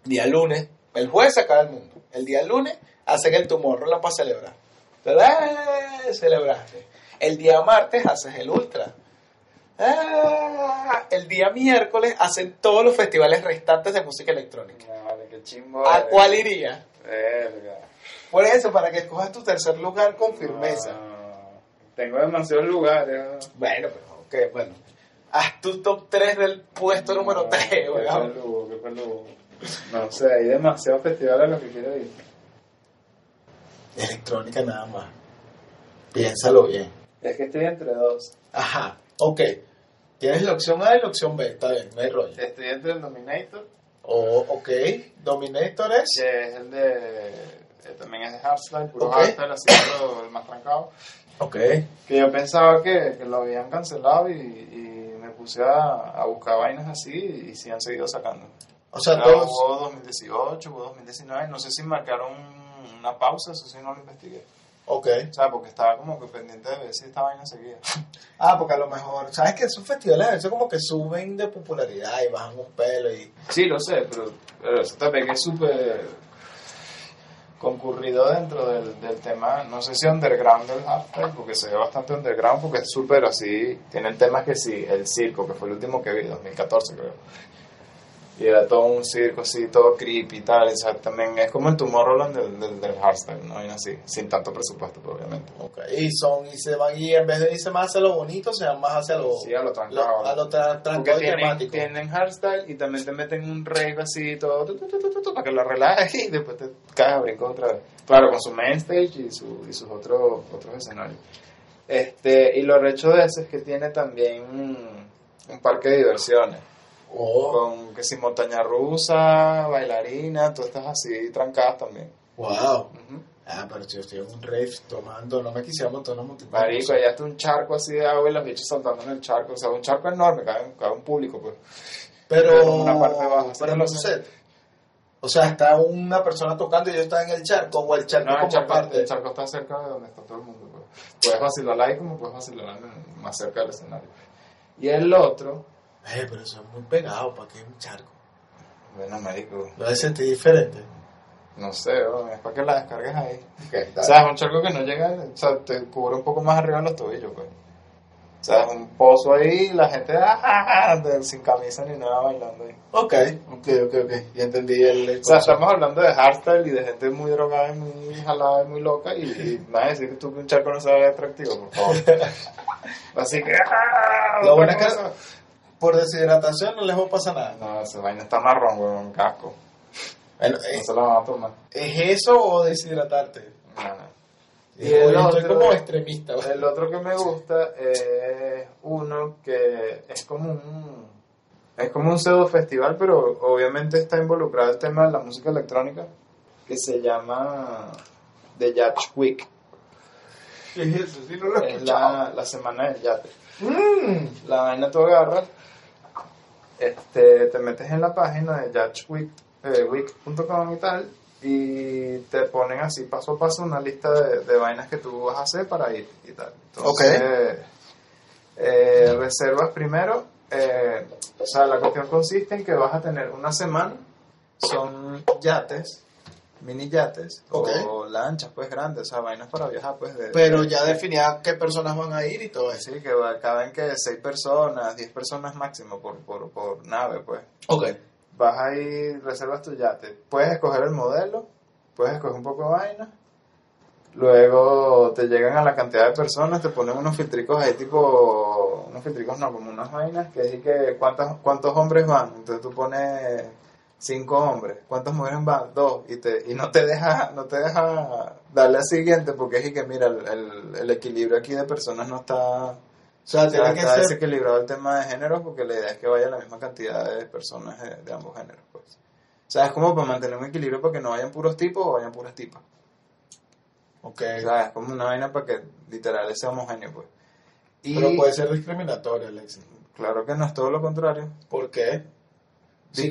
día lunes, el jueves se acaba el mundo. El día lunes hacen el Tomorrowland para celebrar. ¡eh! celebraste. El día martes haces el ultra. ¡Ah! El día miércoles hacen todos los festivales restantes de música electrónica. Vale, qué chimbo. ¿A eres. cuál iría? Verga. Por eso, para que escojas tu tercer lugar con firmeza. No, tengo demasiados lugares. Bueno, pero ok, bueno. Haz tu top 3 del puesto número 3, Qué peludo, qué peludo. No sé, hay demasiados festivales a los que quiero ir. Electrónica nada más. Piénsalo bien. Es que estoy entre dos. Ajá, ok. Tienes la opción A y la opción B, está bien, no hay rollo. Estoy entre el Dominator, O, ok, Dominator es. que es el de. eh, también es de Hardstyle, puro Ok. Hardstyle, así el más trancado. Ok. Que yo pensaba que, que lo habían cancelado y, y me puse a, a buscar vainas así y sí han seguido sacando. O sea, Ah, todos. hubo 2018, hubo 2019, no sé si marcaron una pausa, eso sí no lo investigué. Ok. O sea, porque estaba como que pendiente de ver si esta vaina seguía. Ah, porque a lo mejor. ¿Sabes que esos festivales a veces como que suben de popularidad y bajan un pelo y. Sí, lo sé, pero, pero eso también es súper concurrido dentro del, del tema, no sé si underground del hardstyle, porque se ve bastante underground, porque es súper así, tienen temas que sí, el circo, que fue el último que vi, 2014 creo. Y era todo un circo así, todo creepy y tal, o sea, también es como el Tomorrowland del, del, del hardstyle, ¿no? Y así, sin tanto presupuesto, pues, obviamente. Ok. Y son, y se van, y en vez de irse más hacia lo bonito, se van más hacia lo. Sí, a lo lo- trancado. a lo tra- trancado y tienen, tienen hardstyle y también te meten un rave así todo tu, tu, tu, para que lo relajes y después te caes a brincos otra vez. Claro, con su main stage y, su, y sus otros otros escenarios. Este, y lo recho de ese es que tiene también un, un parque de diversiones. Oh, Con que si montaña rusa, bailarina, todas estas así trancadas también. wow. Ujú. Ah, pero si yo estoy en un rave tomando, no me quisiera montar una montaña. Marico, allá está un charco así de agua y los bichos saltando en el charco. O sea, un charco enorme, cabe, cabe un público, pues. Pero, Como una parte baja, pero no sé. O sea, está una persona tocando y yo estaba en el charco, o el charco No, el charco, parte. el charco está cerca de donde está todo el mundo. Pues. Puedes vacilar ahí como puedes vacilar más cerca del escenario. Y el otro, Eh, pero eso es muy pegado, ¿para qué un charco? bueno, marico, Lo de sentir diferente. no sé, bro, es para que la descargues ahí. Okay, O sea, es un charco que no llega, o sea, te cubre un poco más arriba de los tobillos, pues. O sea, es un pozo ahí, la gente ah, ah, ah, sin camisa ni nada bailando ahí. ok, ok, ok, ok. Ya entendí el... el O sea, estamos hablando de hardstyle y de gente muy drogada y muy jalada y muy loca y, y me vas a decir que tú que un charco no se ve atractivo, por favor. Así que... ah, Lo bueno es que. Por deshidratación no les va a pasar nada. No, esa vaina está marrón, weón, casco. Bueno, No ¿es, se la van a tomar. ¿es eso o deshidratarte? No, no. Y Y el estoy otro- como extremista. ¿vale? El otro que me gusta es uno que es como un es como un pseudo festival, pero obviamente está involucrado el tema de la música electrónica, que se llama The Yacht Week. ¿Qué es eso? Sí, no lo he Es la, la semana del yate. Mm. La vaina tú agarras, este, te metes en la página de yachtweek.com y tal, y te ponen así paso a paso una lista de, de vainas que tú vas a hacer para ir y tal. Entonces, eh, reservas primero, eh, o sea, la cuestión consiste en que vas a tener una semana, son yates, mini yates, o lanchas pues grandes, o sea, vainas para viajar pues de... Pero ya definía qué personas van a ir y todo eso. Sí, que caben que seis personas, 10 personas máximo por, por, por nave, pues. Ok. Vas ahí, reservas tu yate. Puedes escoger el modelo, puedes escoger un poco de vaina. Luego te llegan a la cantidad de personas, te ponen unos filtricos ahí tipo, unos filtricos no, como unas vainas, que es que cuántos, cuántos hombres van. Entonces tú pones cinco hombres, ¿cuántas mujeres van? Dos, y te, y no te deja, no te deja darle al siguiente, porque es que mira, el, el, el equilibrio aquí de personas no está, O sea, tiene que está ser... desequilibrado el tema de género porque la idea es que vaya la misma cantidad de personas de, de ambos géneros. Pues. O sea, es como para mantener un equilibrio para que no vayan puros tipos o vayan puras tipas. Ok. O sea, es como una vaina para que literal sea homogéneo, pues. Y Pero puede ser discriminatorio, Alexis. claro que no es todo lo contrario. ¿Por qué? Y,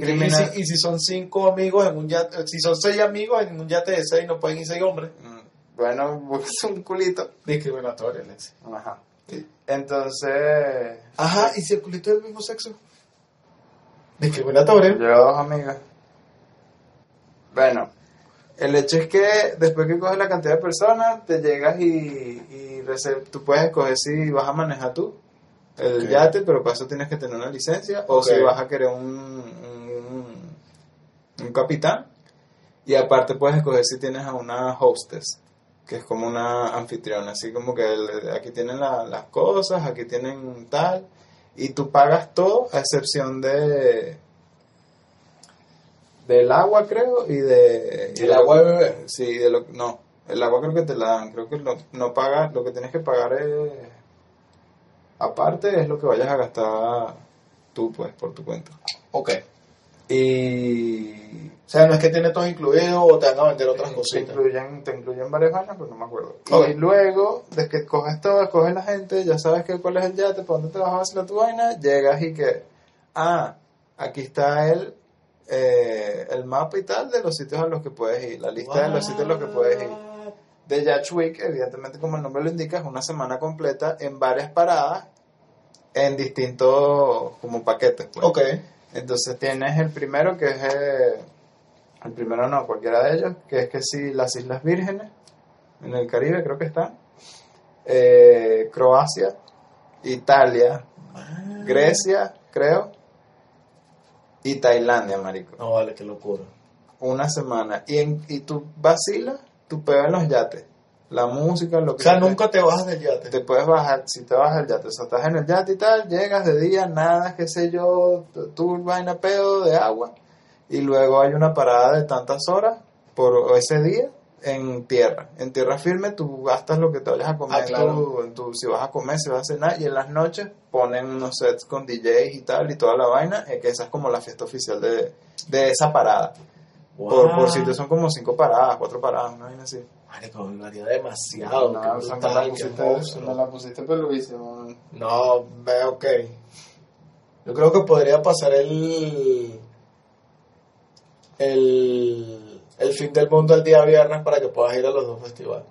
si, y si son cinco amigos en un yate, si son seis amigos en un yate de seis, no pueden ir seis hombres. Mm, Bueno, busques un culito. Discriminatorio, Alexis. Ajá. Entonces, Ajá, ¿y si el culito es del mismo sexo? Discriminatorio. Lleva dos amigas. Bueno, el hecho es que después que coges la cantidad de personas, te llegas y, y tú puedes escoger si vas a manejar tú el yate, pero para eso tienes que tener una licencia, o si vas a querer un, un, un capitán. Y aparte puedes escoger si tienes a una hostess, que es como una anfitriona, así como que el- aquí tienen la- las cosas, aquí tienen tal, y tú pagas todo a excepción de del agua creo y de y ¿El agua lo- de beber? sí de lo no el agua creo que te la dan creo que no, no pagas lo que tienes que pagar es aparte es lo que vayas a gastar tú pues por tu cuenta Ok. y O sea, no es que tiene todo incluido o te van a vender otras te cositas. incluyen, te incluyen varias vainas, pero no me acuerdo. Y luego, desde que coges todo, coges la gente, ya sabes que cuál es el yate, para dónde te vas a vacilar tu vaina, llegas y que, ah, aquí está el, eh, el mapa y tal de los sitios a los que puedes ir, la lista de los sitios a los que puedes ir. De Yacht Week, evidentemente como el nombre lo indica, es una semana completa en varias paradas, en distintos como paquetes. Pues. Ok. Entonces tienes el primero que es eh, el primero no, cualquiera de ellos, que es que sí, las Islas Vírgenes, en el Caribe creo que están, eh, Croacia, Italia, Grecia, creo, y Tailandia, marico. No, vale, qué locura. Una semana. Y, en, y tú vacilas, tú pegas en los yates, la música, lo O que sea, sea. nunca te bajas del yate. Te puedes bajar, si te bajas el yate, o sea, estás en el yate y tal, llegas de día, nada, qué sé yo, tú vaina pedo de agua, y luego hay una parada de tantas horas por ese día en tierra. En tierra firme tú gastas lo que te vayas a comer, Ah, claro. tú- tu- si vas a comer, si vas a cenar, y en las noches ponen unos sets con DJs y tal, y toda la vaina, eh, que esa es como la fiesta oficial de, de esa parada. Por, por sitio son como cinco paradas, cuatro paradas, una vaina así. Marico, me varía demasiado. No, qué o sea, me brutal, la qué pusiste, monstruo. me la pusiste peluísimo. No, ve, ok. Yo creo que podría pasar el. El. El fin del mundo el día viernes para que puedas ir a los dos festivales.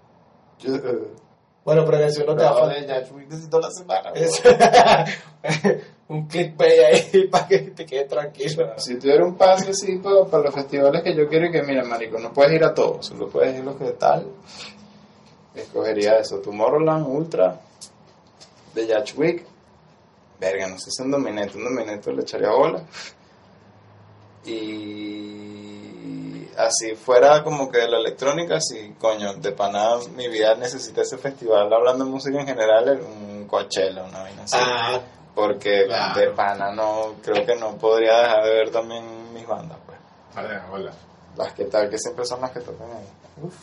Bueno, pero en el segundo te va a faltar. necesito la semana. Es- un clickbait ahí para que te quede tranquilo. Si tuviera un pase así para, para los festivales que yo quiero y que, mira, marico, no puedes ir a todos, solo puedes ir a los que tal, escogería eso, Tomorrowland, Ultra, The Yacht Week, verga, no sé si un dominete, un dominete le echaría bola, y así fuera como que de la electrónica, si, coño, de pana mi vida necesita ese festival, hablando de música en general, un Coachella, una vaina así. Ah, Porque Claro. de pana no, creo que no podría dejar de ver también mis bandas, pues. vale, hola. Las que tal, que siempre son las que tocan ahí. Uf.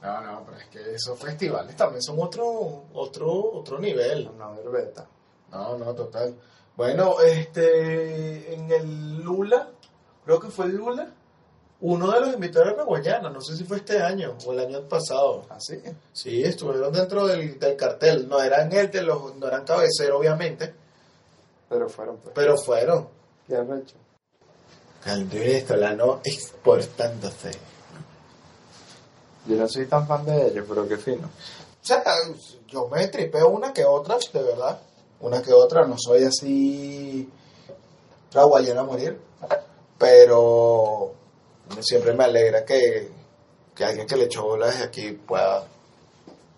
No, no, pero es que esos festivales también son otro, otro, otro nivel. Una verbeta. No, no, total. Bueno, este, en el Lula, creo que fue el Lula, uno de los invitados era Guayana, no sé si fue este año o el año pasado. Así. Sí, estuvieron dentro del, del cartel, no eran el de los, no eran cabecero obviamente, Pero fueron, pues. pero fueron. Qué arrecho. El venezolano exportándose. Yo no soy tan fan de ellos, pero qué fino. O sea, yo me tripeo una que otra, de verdad. Una que otra, no soy así la guayana a morir. Pero siempre me alegra que, que alguien que le echó bola desde aquí pueda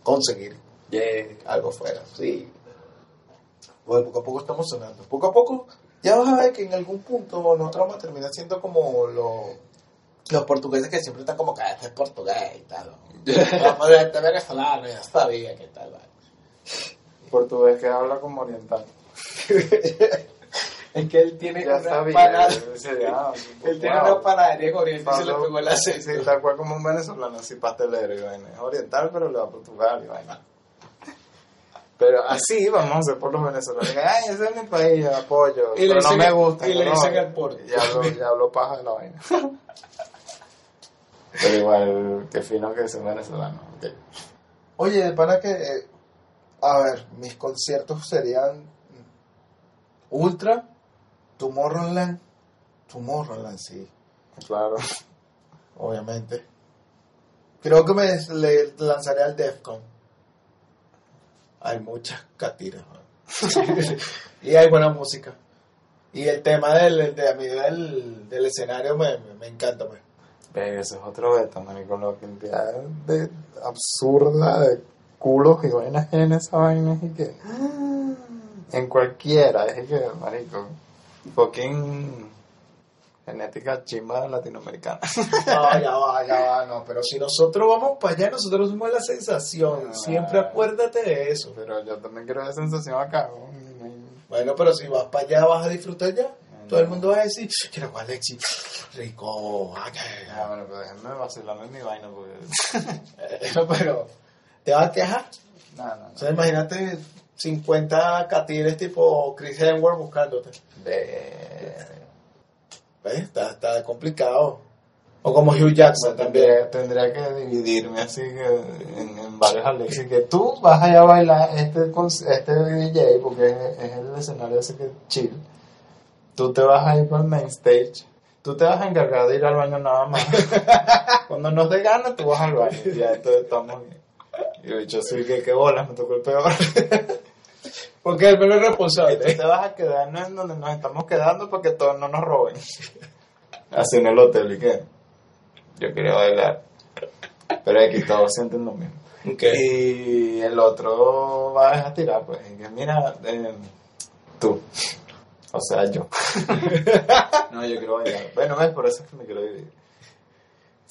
conseguir algo fuera. Sí. Bueno, poco a poco estamos sonando. Poco a poco, ya vas a ver que en algún punto nosotros vamos a terminar siendo como los, los portugueses que siempre están como que "Ah, este es portugués y tal. Vamos a este venezolano, ya sabía que tal. vale". Portugués que habla como oriental. Es que él tiene Ya una panada- Él tiene una panadería en Oriente y se le pegó el acento. Sí, tal cual como un venezolano, así pastelero y vaina. Es oriental, pero le va a Portugal y vaina. Pero así vamos a hacer por los venezolanos. Ay, ese es mi país, yo apoyo. Y le pero no dicen- me gusta. y le no, dicen no. el porte. Ya hablo, ya hablo paja de la vaina. Pero igual, qué fino que sea venezolano. Oye, de pana que. eh, A ver, mis conciertos serían. Ultra, Tomorrowland. Tomorrowland, sí, Claro. obviamente. Creo que me le lanzaré al Defcon. Hay muchas catiras. man. y hay buena música. Y el tema del, de, a mí del, del escenario me, me, encanta. pues. Ve, Ese es otro veto, marico. La cantidad de absurda de culos y vainas en esa vaina y que. En cualquiera, es que, marico. Fucking. Genética chimba latinoamericana. No, ya va, ya va, no. Pero si nosotros vamos para allá, nosotros somos la sensación. Ah. Siempre acuérdate de eso. Pero yo también quiero esa sensación acá. ¿no? Bueno, pero si vas para allá, vas a disfrutar ya. Todo el mundo va a decir, quiero Alexi, rico, ah, que- Ah, bueno, pero déjenme vacilarme en mi vaina porque. Eh, pero te vas a quejar. No, no, O sea, imagínate 50 catires tipo Chris Hemsworth buscándote. Ve- ¿Ves? Está, está complicado. O como Hugh Jackson también. Tendría, tendría que dividirme así que en, en varios Alexis. Que tú vas allá a bailar este, este DJ porque es, es el escenario ese que chill. Tú te vas a ir para el main stage. Tú te vas a encargar de ir al baño nada más. Cuando nos dé gana, tú vas al baño. Ya entonces estamos bien. Y yo dicho, sí, que qué bolas, me tocó el peor. Porque él me lo es Y tú responsable. te vas a quedarnos en donde nos estamos quedando para que todos no nos roben. Así en el hotel, ¿y qué? Yo quería bailar. Pero aquí todos sienten lo mismo. Y el otro va a dejar tirar, pues. Y que mira, eh, tú. O sea, yo. no, yo quiero bailar. Bueno, ves, por eso es que me quiero dividir.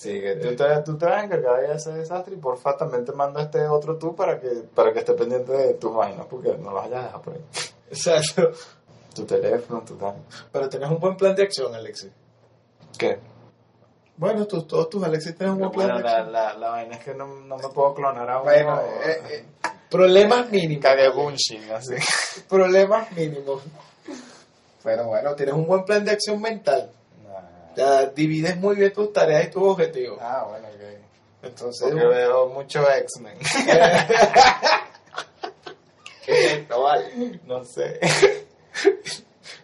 Sí, que tú te, tú te vas a encargar de ese desastre y porfa también te mando este otro tú para que, para que esté pendiente de tus vainas, porque no lo vayas a dejar por ahí. Exacto. Tu teléfono, tu tal. Pero tenés un buen plan de acción, Alexis. ¿Qué? Bueno, tú, todos tus Alexis tienen un buen plan Bueno, de la, acción. la, la vaina es que no, no me puedo clonar a uno. Bueno, eh, eh, problemas mínimos. Cagué bunching, así. Problemas mínimos. Bueno, bueno, tienes un buen plan de acción mental. Ya divides muy bien tus tareas y tus objetivos. Ah, bueno, ok. Entonces, Porque veo mucho X-Men. no vale. no sé.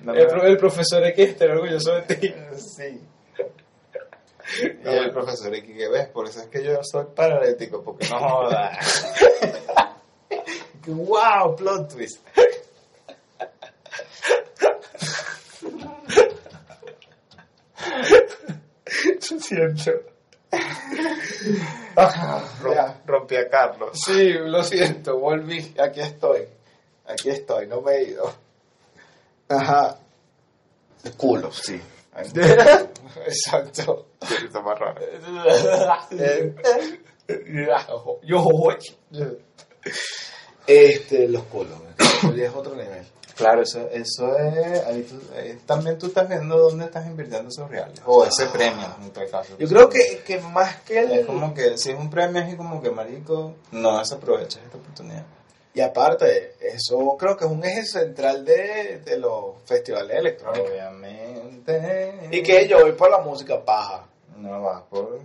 No El, me- pro- el profesor X está orgulloso de ti. Sí. Y el profesor X que ves, por eso es que yo soy paralítico, porque no joda. wow, plot twist. Siento. Rom- rompí a Carlos. Sí, lo siento, volví. Aquí estoy. Aquí estoy, no me he ido. Ajá. Culo, sí. Exacto. Está más raro. Eh, Yo Este, los culos. Es otro nivel. Claro, eso, eso es. Ahí tú- ahí también tú estás viendo dónde estás invirtiendo esos reales. O ese premio, en tal caso. Yo creo que, que más que el... Es como que si es un premio, es como que marico, no desaproveches esta oportunidad. Y aparte, eso creo que es un eje central de, de los festivales electrónicos. Obviamente. Y que yo voy por la música paja. No vas por.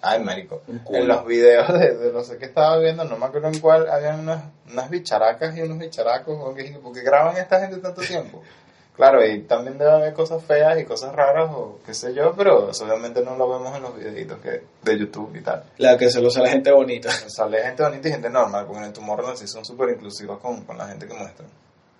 Ay, marico. En los videos de, de no sé qué estaba viendo, no me acuerdo en cuál, habían unas, unas bicharacas y unos bicharacos. ¿o qué? ¿Por qué graban esta gente tanto tiempo? Claro, y también debe haber cosas feas y cosas raras o qué sé yo, pero eso obviamente no lo vemos en los videitos que, de YouTube y tal. La que se lo usa la gente bonita. Sale gente bonita y gente normal, porque en el Tomorrowland sí son súper inclusivos con, con la gente que muestran.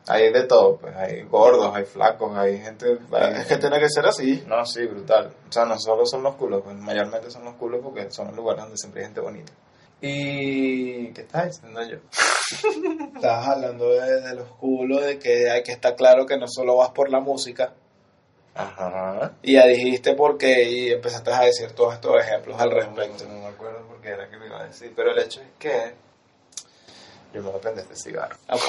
Hay de todo, pues hay gordos, hay flacos, hay gente... Es que tiene que ser así. no, sí, brutal. O sea, no solo son los culos, pues mayormente son los culos porque son los lugares donde siempre hay gente bonita. ¿Y qué estás diciendo yo? Estás hablando de, de los culos, de que hay que estar claro que no solo vas por la música. Ajá. Y ya dijiste por qué y empezaste a decir todos estos ejemplos al respecto. No, me acuerdo por qué era que lo iba a decir, pero el hecho es que yo me voy a prender este cigarro. Ok.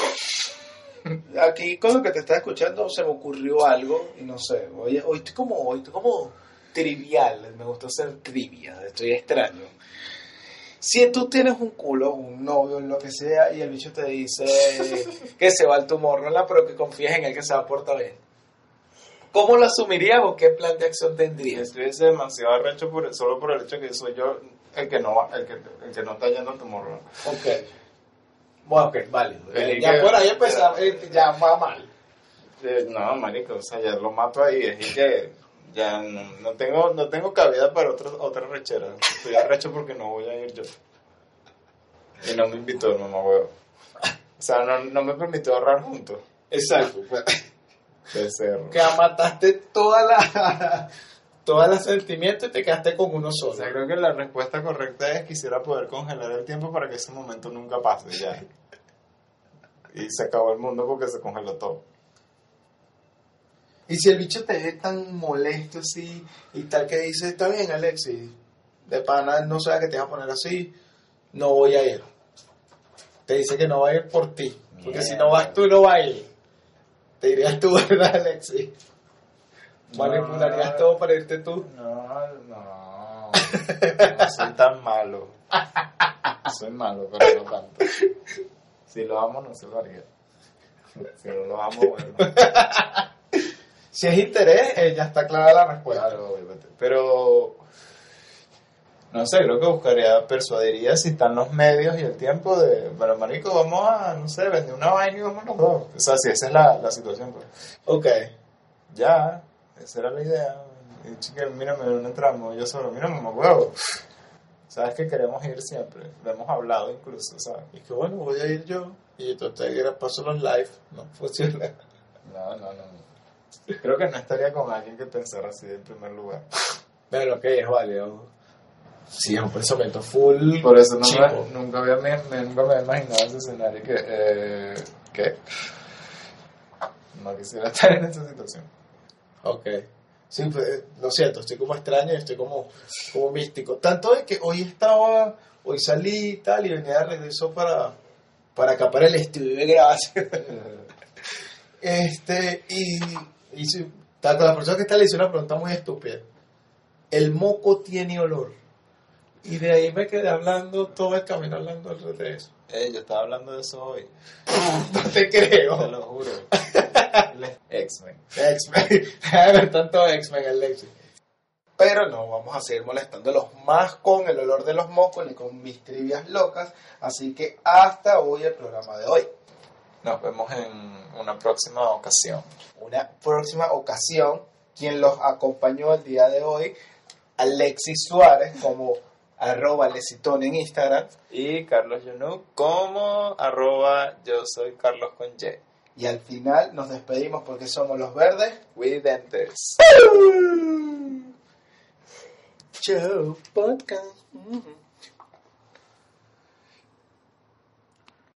Aquí con lo que te estaba escuchando se me ocurrió algo y no sé, hoy, hoy estoy como hoy estoy como trivial, me gusta ser trivia, estoy extraño. Si tú tienes un culo, un novio, lo que sea, y el bicho te dice que se va al Tomorrowland, pero que confías en él que se va a portar bien. ¿Cómo lo asumirías o qué plan de acción tendrías? Estuviese demasiado arrecho por, solo por el hecho que soy yo el que no va, el que, el que no está yendo a Tomorrowland. Ok. Bueno, ok, vale. Ya por ahí empezamos, eh, ya va mal. Eh, No, marico, o sea, ya lo mato ahí, es que ya no, no tengo no tengo cabida para otra otra rechera. Estoy arrecho porque no voy a ir yo. Y no me invitó el mamá huevo. O sea, no, no me permitió ahorrar juntos. Exacto. Cerro. Que mataste toda la, toda la sentimiento y te quedaste con uno O solo. sea, creo que la respuesta correcta es quisiera poder congelar el tiempo para que ese momento nunca pase ya. Y se acabó el mundo porque se congeló todo. Y si el bicho te ve tan molesto así y tal que dice, está bien Alexis, de pana no sabe que te vas a poner así, no voy a ir. Te dice que no va a ir por ti, porque si no vas tú no va a ir. Te dirías tú, ¿verdad Alexis? Manipularías No. todo para irte tú. No, no. No soy tan malo. Soy malo, pero no tanto. Si lo amo, no se lo haría. Si no lo amo, bueno. Si es interés, eh, ya está clara la respuesta. Claro, obviamente. Pero. No sé, creo que buscaría, persuadiría si están los medios y el tiempo de. Bueno, marico, vamos a, no sé, vender una vaina y vamos los dos. O sea, si esa es la, la situación, pues. Ok. Ya, esa era la idea. Y chica, mírame, ¿dónde entramos? Yo solo, mira, mamá, huevo. Sabes que queremos ir siempre. Lo hemos hablado incluso, ¿sabes? Y que bueno, voy a ir yo. Y entonces paso los live. No funciona. No, no, no. Creo que no estaría con alguien que pensara así en primer lugar. Pero que es válido. Sí, es un pensamiento full. Por eso no me, nunca, había, me, me- nunca me había imaginado ese escenario que... Eh, ¿Qué? No quisiera estar en esa situación. Ok. Sí, pues, eh, lo siento, estoy como extraño y estoy como, como místico. Tanto de que hoy estaba, hoy salí y tal, y venía de regreso para, para acá, para el estudio de grabación. Este, y, y sí, tal, con la persona que está le hice una pregunta muy estúpida. El moco tiene olor. Y de ahí me quedé hablando todo el camino hablando de eso. Eh, yo estaba hablando de eso hoy. No te Te creo. lo juro. X-Men. X-Men. Debe haber tanto X-Men en. Pero no vamos a seguir molestándolos más con el olor de los mocos ni con mis trivias locas. Así que hasta hoy el programa de hoy. Nos vemos en una próxima ocasión. Una próxima ocasión, quien los acompañó el día de hoy, Alexis Suárez, como arroba Lecitón en Instagram. Y Carlos Yunú como arroba yo soy Carlos con Y. Y al final nos despedimos porque somos los verdes. With dentes. Show podcast.